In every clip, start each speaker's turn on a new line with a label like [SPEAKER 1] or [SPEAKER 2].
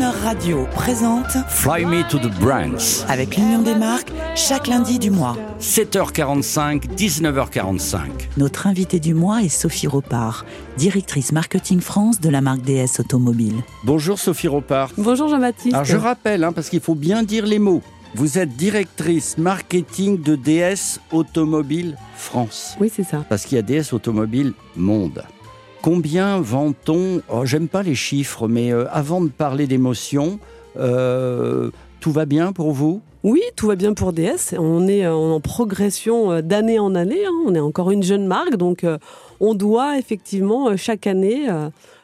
[SPEAKER 1] Radio présente
[SPEAKER 2] Fly Me to the Brands.
[SPEAKER 1] avec l'Union des marques chaque lundi du mois.
[SPEAKER 2] 7h45, 19h45.
[SPEAKER 1] Notre invitée du mois est Sophie Ropard, directrice marketing France de la marque DS Automobile.
[SPEAKER 2] Bonjour Sophie Ropard.
[SPEAKER 3] Bonjour Jean-Baptiste.
[SPEAKER 2] Alors je rappelle, hein, parce qu'il faut bien dire les mots. Vous êtes directrice marketing de DS Automobile France.
[SPEAKER 3] Oui, c'est ça.
[SPEAKER 2] Parce qu'il y a DS Automobile Monde. Combien vend-on oh, J'aime pas les chiffres, mais euh, avant de parler d'émotion, euh, tout va bien pour vous?
[SPEAKER 3] Oui, tout va bien pour DS. On est euh, en progression d'année en année. hein. On est encore une jeune marque, donc on doit effectivement chaque année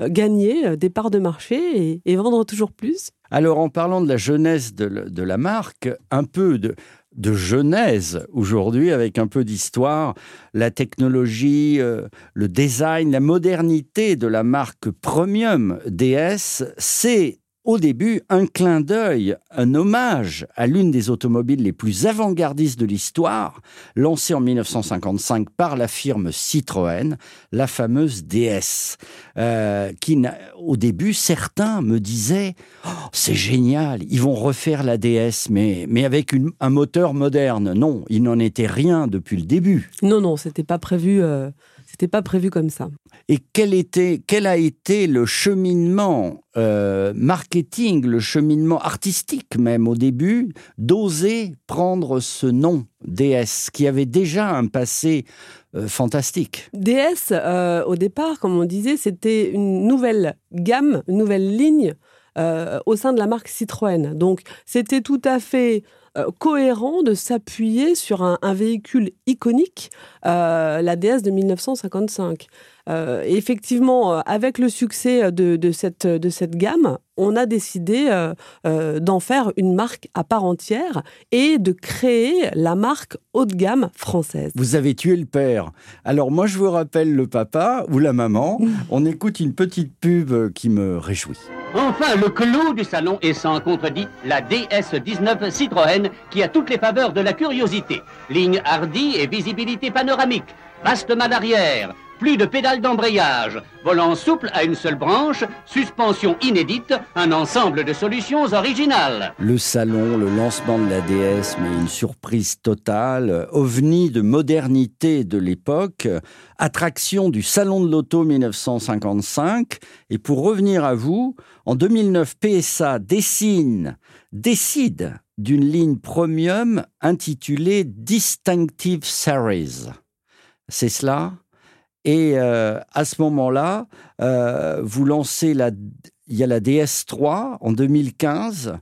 [SPEAKER 3] gagner des parts de marché et, et vendre toujours plus.
[SPEAKER 2] Alors, en parlant de la jeunesse de la marque, un peu de, de genèse aujourd'hui, avec un peu d'histoire, la technologie, euh, le design, la modernité de la marque premium DS, c'est au début un clin d'œil, un hommage à l'une des automobiles les plus avant-gardistes de l'histoire, lancée en 1955 par la firme Citroën, la fameuse DS, euh, qui, au début, certains me disaient Oh, c'est génial, ils vont refaire la DS, mais, mais avec un moteur moderne. Non, il n'en était rien depuis le début.
[SPEAKER 3] Non, non, c'était pas prévu. euh, c'était pas prévu comme ça.
[SPEAKER 2] Et quel, était, quel a été le cheminement euh, marketing, le cheminement artistique même au début, d'oser prendre ce nom DS, qui avait déjà un passé euh, fantastique?
[SPEAKER 3] DS, euh, au départ, comme on disait, c'était une nouvelle gamme, une nouvelle ligne au sein de la marque Citroën. Donc, c'était tout à fait euh, cohérent de s'appuyer sur un, véhicule iconique, euh, la DS de 1955. Euh, et effectivement, euh, avec le succès de, de cette, de cette gamme, on a décidé euh, euh, d'en faire une marque à part entière et de créer la marque haut de gamme française.
[SPEAKER 2] Vous avez tué le père. Alors moi, je vous rappelle le papa ou la maman. On écoute une petite pub euh, qui me réjouit.
[SPEAKER 4] Enfin, le clou du salon est sans contredit la DS19 Citroën qui a toutes les faveurs de la curiosité. Ligne hardie et visibilité panoramique. Vaste malle arrière. Plus de pédales d'embrayage. Volant souple à une seule branche. Suspension inédite. Un ensemble de solutions originales.
[SPEAKER 2] Le salon, le lancement de la DS, mais une surprise totale, ovni de modernité de l'époque, attraction du salon de l'auto 1955. Et pour revenir à vous, en 2009, PSA dessine, décide d'une ligne premium intitulée Distinctive Series. C'est cela? Et euh, à ce moment-là, euh, vous lancez la, il y a la DS3 en 2015.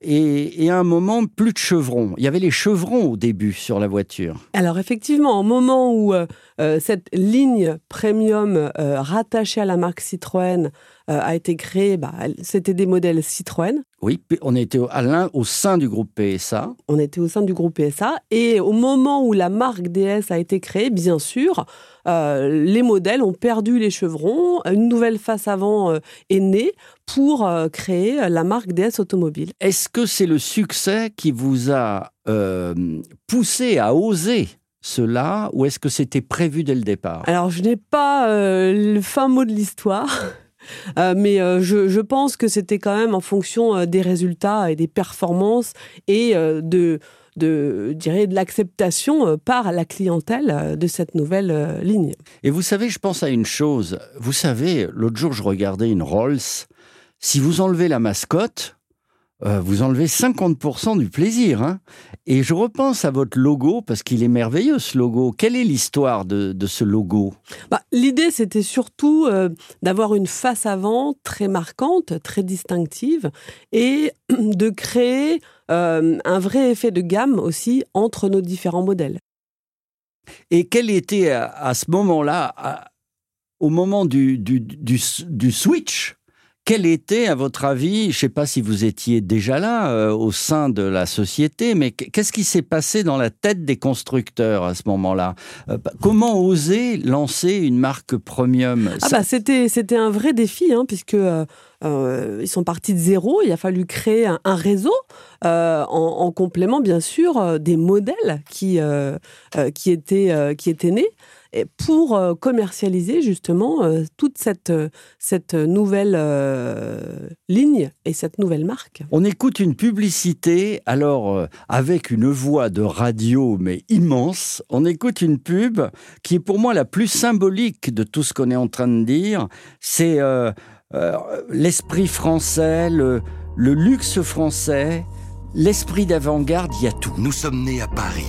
[SPEAKER 2] Et, à un moment, plus de chevrons. Il y avait les chevrons au début sur la voiture.
[SPEAKER 3] Alors effectivement, au moment où euh, cette ligne premium rattachée à la marque Citroën a été créée, bah, c'était des modèles Citroën.
[SPEAKER 2] Oui, on était au, à l'un- au sein du groupe PSA.
[SPEAKER 3] On était au sein du groupe PSA. Et au moment où la marque DS a été créée, bien sûr, euh, les modèles ont perdu les chevrons. Une nouvelle face avant euh, est née pour euh, créer la marque DS Automobile.
[SPEAKER 2] Est-ce que c'est le succès qui vous a euh, poussé à oser cela ou est-ce que c'était prévu dès le départ?
[SPEAKER 3] Alors, je n'ai pas euh, le fin mot de l'histoire, euh, mais euh, je, je pense que c'était quand même en fonction euh, des résultats et des performances et de, de, dirais, de l'acceptation par la clientèle de cette nouvelle ligne.
[SPEAKER 2] Et vous savez, je pense à une chose. Vous savez, l'autre jour, je regardais une Rolls. Si vous enlevez la mascotte, euh, vous enlevez 50% du plaisir. hein. Et je repense à votre logo, parce qu'il est merveilleux, ce logo. Quelle est l'histoire de, de ce logo?
[SPEAKER 3] Bah, L'idée, c'était surtout euh, d'avoir une face avant très marquante, très distinctive, et de créer euh, un vrai effet de gamme aussi entre nos différents modèles.
[SPEAKER 2] Et quel était, à, à ce moment-là, à- au moment du, du, du, du switch, quel était, à votre avis, je ne sais pas si vous étiez déjà là euh, au sein de la société, mais qu'est-ce qui s'est passé dans la tête des constructeurs à ce moment-là? Euh, Comment oser lancer une marque premium?
[SPEAKER 3] Ah bah c'était c'était un vrai défi hein, puisque euh, ils sont partis de zéro. Il a fallu créer un, réseau en, en complément bien sûr des modèles qui qui étaient qui étaient nés. Pour commercialiser justement toute cette, cette nouvelle ligne et cette nouvelle marque.
[SPEAKER 2] On écoute une publicité, alors avec une voix de radio mais immense, on écoute une pub qui est pour moi la plus symbolique de tout ce qu'on est en train de dire. C'est l'esprit français, le, le luxe français, l'esprit d'avant-garde, il y a tout.
[SPEAKER 5] Nous sommes nés à Paris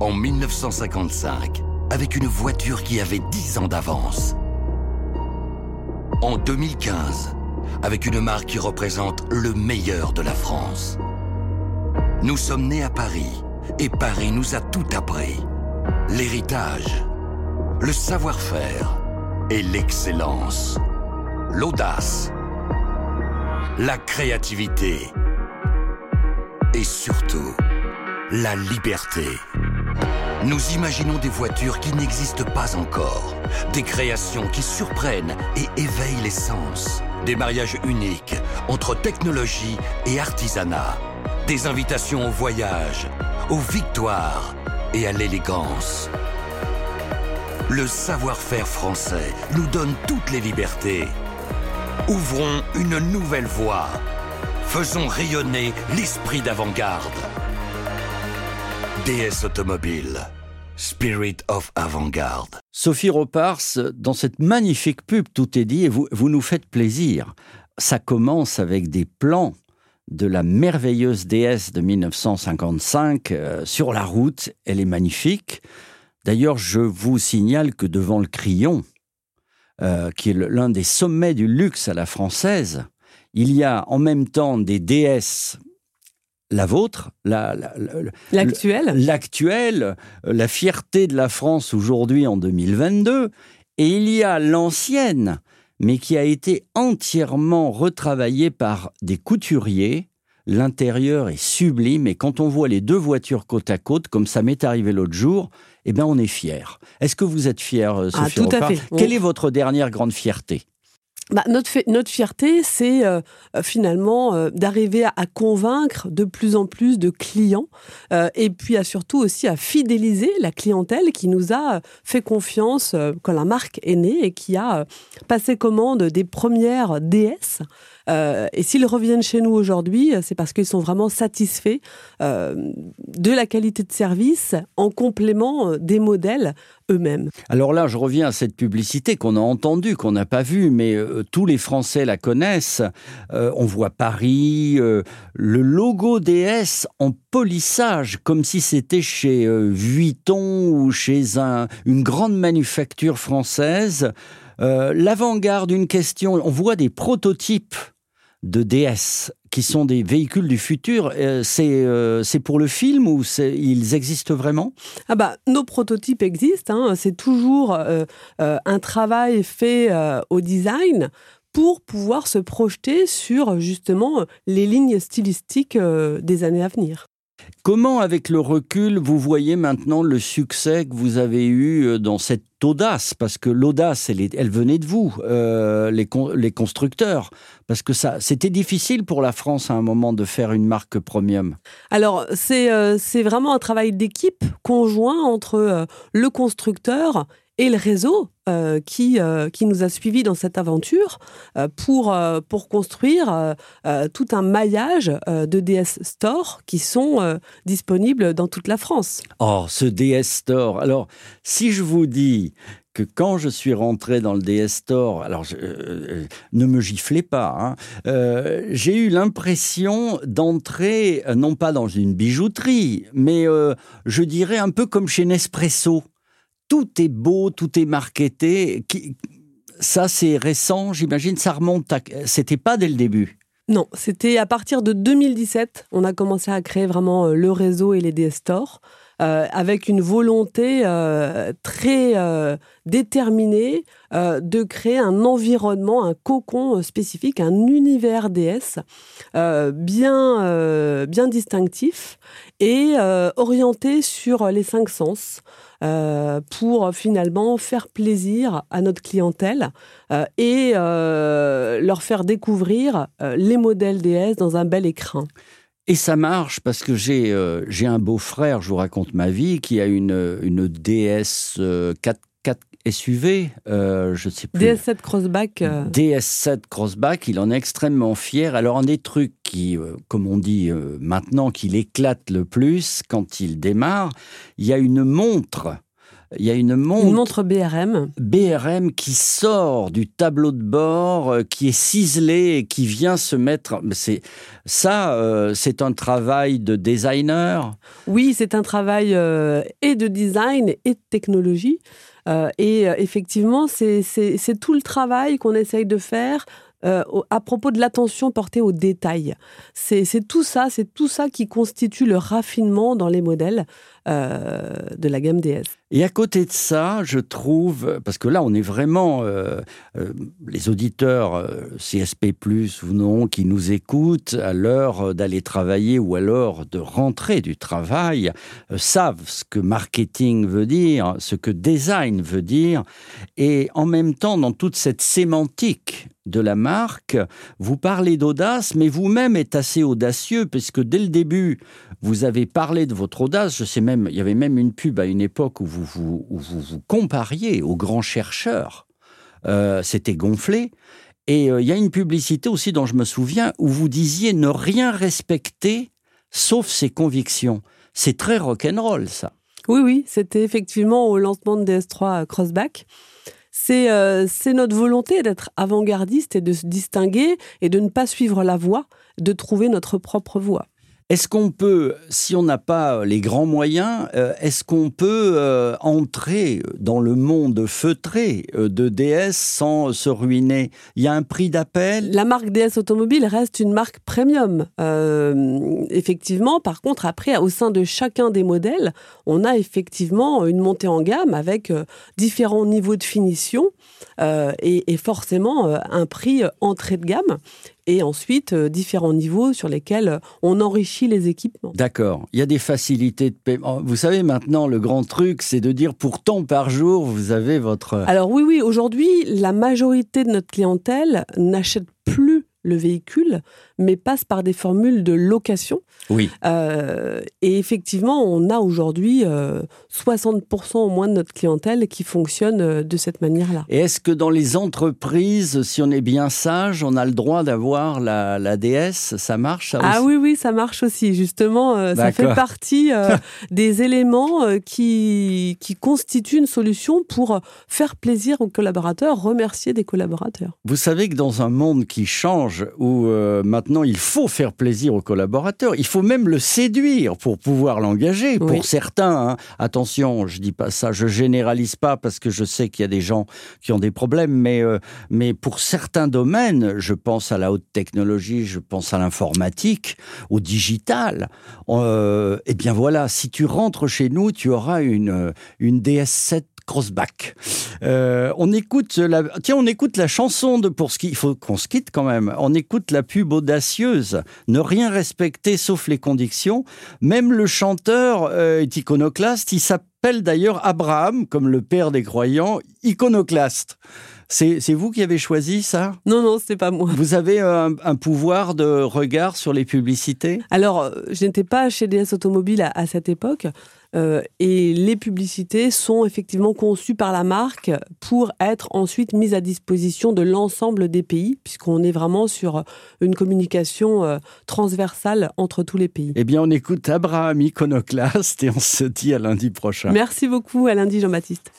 [SPEAKER 5] en 1955 avec une voiture qui avait 10 ans d'avance. En 2015 avec une marque qui représente le meilleur de la France. Nous sommes nés à Paris et Paris nous a tout appris. L'héritage, le savoir-faire et l'excellence, l'audace, la créativité et surtout la liberté. Nous imaginons des voitures qui n'existent pas encore, des créations qui surprennent et éveillent les sens, des mariages uniques entre technologie et artisanat, des invitations au voyage, aux victoires et à l'élégance. Le savoir-faire français nous donne toutes les libertés. Ouvrons une nouvelle voie. Faisons rayonner l'esprit d'avant-garde. DS Automobile. Spirit of Avant-Garde.
[SPEAKER 2] Sophie Repars, dans cette magnifique pub, tout est dit et vous, vous nous faites plaisir. Ça commence avec des plans de la merveilleuse DS de 1955 euh, sur la route. Elle est magnifique. D'ailleurs, je vous signale que devant le Crillon, euh, qui est l'un des sommets du luxe à la française, il y a en même temps des DS la vôtre,
[SPEAKER 3] l'actuelle,
[SPEAKER 2] l'actuelle, la fierté de la France aujourd'hui en 2022, et il y a l'ancienne, mais qui a été entièrement retravaillée par des couturiers. L'intérieur est sublime, et quand on voit les deux voitures côte à côte, comme ça m'est arrivé l'autre jour, eh bien, on est fier. Est-ce que vous êtes fier, euh, ah, Sophie
[SPEAKER 3] ah, tout à fait.
[SPEAKER 2] Quelle est votre dernière grande fierté?
[SPEAKER 3] Bah, notre, fierté, c'est euh, euh, finalement euh, d'arriver à, convaincre de plus en plus de clients et puis à surtout aussi à fidéliser la clientèle qui nous a fait confiance quand la marque est née et qui a passé commande des premières DS euh, et s'ils reviennent chez nous aujourd'hui, c'est parce qu'ils sont vraiment satisfaits euh, de la qualité de service en complément euh, des modèles eux-mêmes.
[SPEAKER 2] Alors là, je reviens à cette publicité qu'on a entendue, qu'on n'a pas vue, mais tous les Français la connaissent. on voit Paris, le logo DS en polissage, comme si c'était chez Vuitton ou chez un, une grande manufacture française. L'avant-garde, une question, on voit des prototypes de DS, qui sont des véhicules du futur. Euh, euh, c'est pour le film ou ils existent vraiment?
[SPEAKER 3] Ah bah, Nos prototypes existent. Hein. C'est toujours euh, un travail fait au design pour pouvoir se projeter sur justement les lignes stylistiques des années à venir.
[SPEAKER 2] Comment, avec le recul, vous voyez maintenant le succès que vous avez eu euh, dans cette audace? Parce que l'audace, elle, venait de vous, euh, les, constructeurs. Parce que ça, c'était difficile pour la France à un moment de faire une marque premium.
[SPEAKER 3] Alors, c'est euh, c'est vraiment un travail d'équipe conjoint entre le constructeur et le réseau euh, qui, euh, qui nous a suivis dans cette aventure euh, pour, pour construire tout un maillage de DS Store qui sont disponibles dans toute la France.
[SPEAKER 2] Oh, ce DS Store. Alors, si je vous dis que quand je suis rentré dans le DS Store, alors ne me giflez pas, hein, j'ai eu l'impression d'entrer non pas dans une bijouterie, mais je dirais un peu comme chez Nespresso tout est beau, tout est marketé. Ça, c'est récent, j'imagine. Ça remonte à. C'était pas dès le début.
[SPEAKER 3] Non, c'était à partir de 2017. On a commencé à créer vraiment euh, le réseau et les DS Stores. Euh, avec une volonté euh, très déterminée de créer un environnement, un cocon spécifique, un univers DS bien, bien distinctif et orienté sur les cinq sens. Euh, pour finalement faire plaisir à notre clientèle euh, et euh, leur faire découvrir les modèles DS dans un bel écrin.
[SPEAKER 2] Et ça marche parce que j'ai euh, un beau-frère, je vous raconte ma vie, qui a une, une DS 4, 4 SUV, euh, je sais plus.
[SPEAKER 3] DS7 Crossback. euh,
[SPEAKER 2] DS7 Crossback, il en est extrêmement fier. Alors, un des trucs qui, euh, comme on dit maintenant, qui l'éclate le plus quand il démarre, il y a une montre. Il y a une montre,
[SPEAKER 3] Une montre BRM.
[SPEAKER 2] BRM qui sort du tableau de bord, euh, qui est ciselé et qui vient se mettre. C'est ça, euh, c'est un travail de designer.
[SPEAKER 3] Oui, c'est un travail euh, et de design et de technologie. Euh, et effectivement, c'est tout le travail qu'on essaye de faire euh, à propos de l'attention portée aux détails. C'est tout ça, c'est tout ça qui constitue le raffinement dans les modèles euh, de la gamme DS.
[SPEAKER 2] Et à côté de ça, je trouve, parce que là, on est vraiment, euh, euh, les auditeurs euh, CSP, ou non, qui nous écoutent à l'heure d'aller travailler ou à l'heure de rentrer du travail, euh, savent ce que marketing veut dire, ce que design veut dire. Et en même temps, dans toute cette sémantique de la marque, vous parlez d'audace, mais vous-même êtes assez audacieux, puisque dès le début, vous avez parlé de votre audace. Je sais même, il y avait même une pub à une époque où vous vous, compariez aux grands chercheurs. Euh, C'était gonflé. Et euh, il y a une publicité aussi dont je me souviens où vous disiez ne rien respecter sauf ses convictions. C'est très rock'n'roll, ça.
[SPEAKER 3] Oui, oui, c'était effectivement au lancement de DS3 Crossback. Euh, c'est notre volonté d'être avant-gardiste et de se distinguer et de ne pas suivre la voie, de trouver notre propre voie.
[SPEAKER 2] Est-ce qu'on peut, si on n'a pas les grands moyens, euh, est-ce qu'on peut euh, entrer dans le monde feutré euh, de DS sans se ruiner? Il y a un prix d'appel?
[SPEAKER 3] La marque DS Automobile reste une marque premium. Euh, effectivement, par contre, après, au sein de chacun des modèles, on a effectivement une montée en gamme avec euh, différents niveaux de finition euh, et, et forcément euh, un prix euh, entrée de gamme. Et ensuite, euh, différents niveaux sur lesquels euh, on enrichit les équipements.
[SPEAKER 2] D'accord. Il y a des facilités de paiement. Vous savez, maintenant, le grand truc, c'est de dire pour tant par jour, vous avez votre...
[SPEAKER 3] Alors oui, oui, aujourd'hui, la majorité de notre clientèle n'achète plus le véhicule, mais passe par des formules de location.
[SPEAKER 2] Oui.
[SPEAKER 3] Euh, et effectivement, on a aujourd'hui euh, 60% au moins de notre clientèle qui fonctionne euh, de cette manière-là.
[SPEAKER 2] Et est-ce que dans les entreprises, si on est bien sage, on a le droit d'avoir la, la DS Ça marche, ça
[SPEAKER 3] Ah oui, oui, ça marche aussi. Justement, euh, ça fait partie euh, des éléments euh, qui, qui constituent une solution pour faire plaisir aux collaborateurs, remercier des collaborateurs.
[SPEAKER 2] Vous savez que dans un monde qui change, où euh, maintenant il faut faire plaisir aux collaborateurs, il faut même le séduire pour pouvoir l'engager.
[SPEAKER 3] Oui.
[SPEAKER 2] Pour certains, hein. attention, je dis pas ça, je généralise pas parce que je sais qu'il y a des gens qui ont des problèmes, mais euh, mais pour certains domaines, je pense à la haute technologie, je pense à l'informatique, au digital. Euh, eh bien voilà, si tu rentres chez nous, tu auras une euh, une DS7 Crossback. Euh, on écoute la, tiens, on écoute la chanson de pour il faut qu'on se quitte quand même. On écoute la pub audacieuse, ne rien respecter sauf les conditions. Même le chanteur euh, est iconoclaste. Il s'appelle d'ailleurs Abraham, comme le père des croyants, iconoclaste. C'est vous qui avez choisi ça?
[SPEAKER 3] Non, non, c'est pas moi.
[SPEAKER 2] Vous avez un, un pouvoir de regard sur les publicités?
[SPEAKER 3] Alors, euh, je n'étais pas chez DS Automobile à, à cette époque. Euh, et les publicités sont effectivement conçues par la marque pour être ensuite mises à disposition de l'ensemble des pays, puisqu'on est vraiment sur une communication euh, transversale entre tous les pays.
[SPEAKER 2] Eh bien, on écoute Abraham iconoclaste et on se dit à lundi prochain.
[SPEAKER 3] Merci beaucoup à lundi Jean-Baptiste.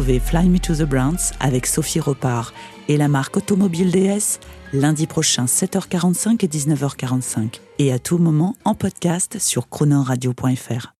[SPEAKER 1] Fly Me to the Browns avec Sophie Repart et la marque Automobile DS lundi prochain 7h45 et 19h45 et à tout moment en podcast sur chronoradio.fr.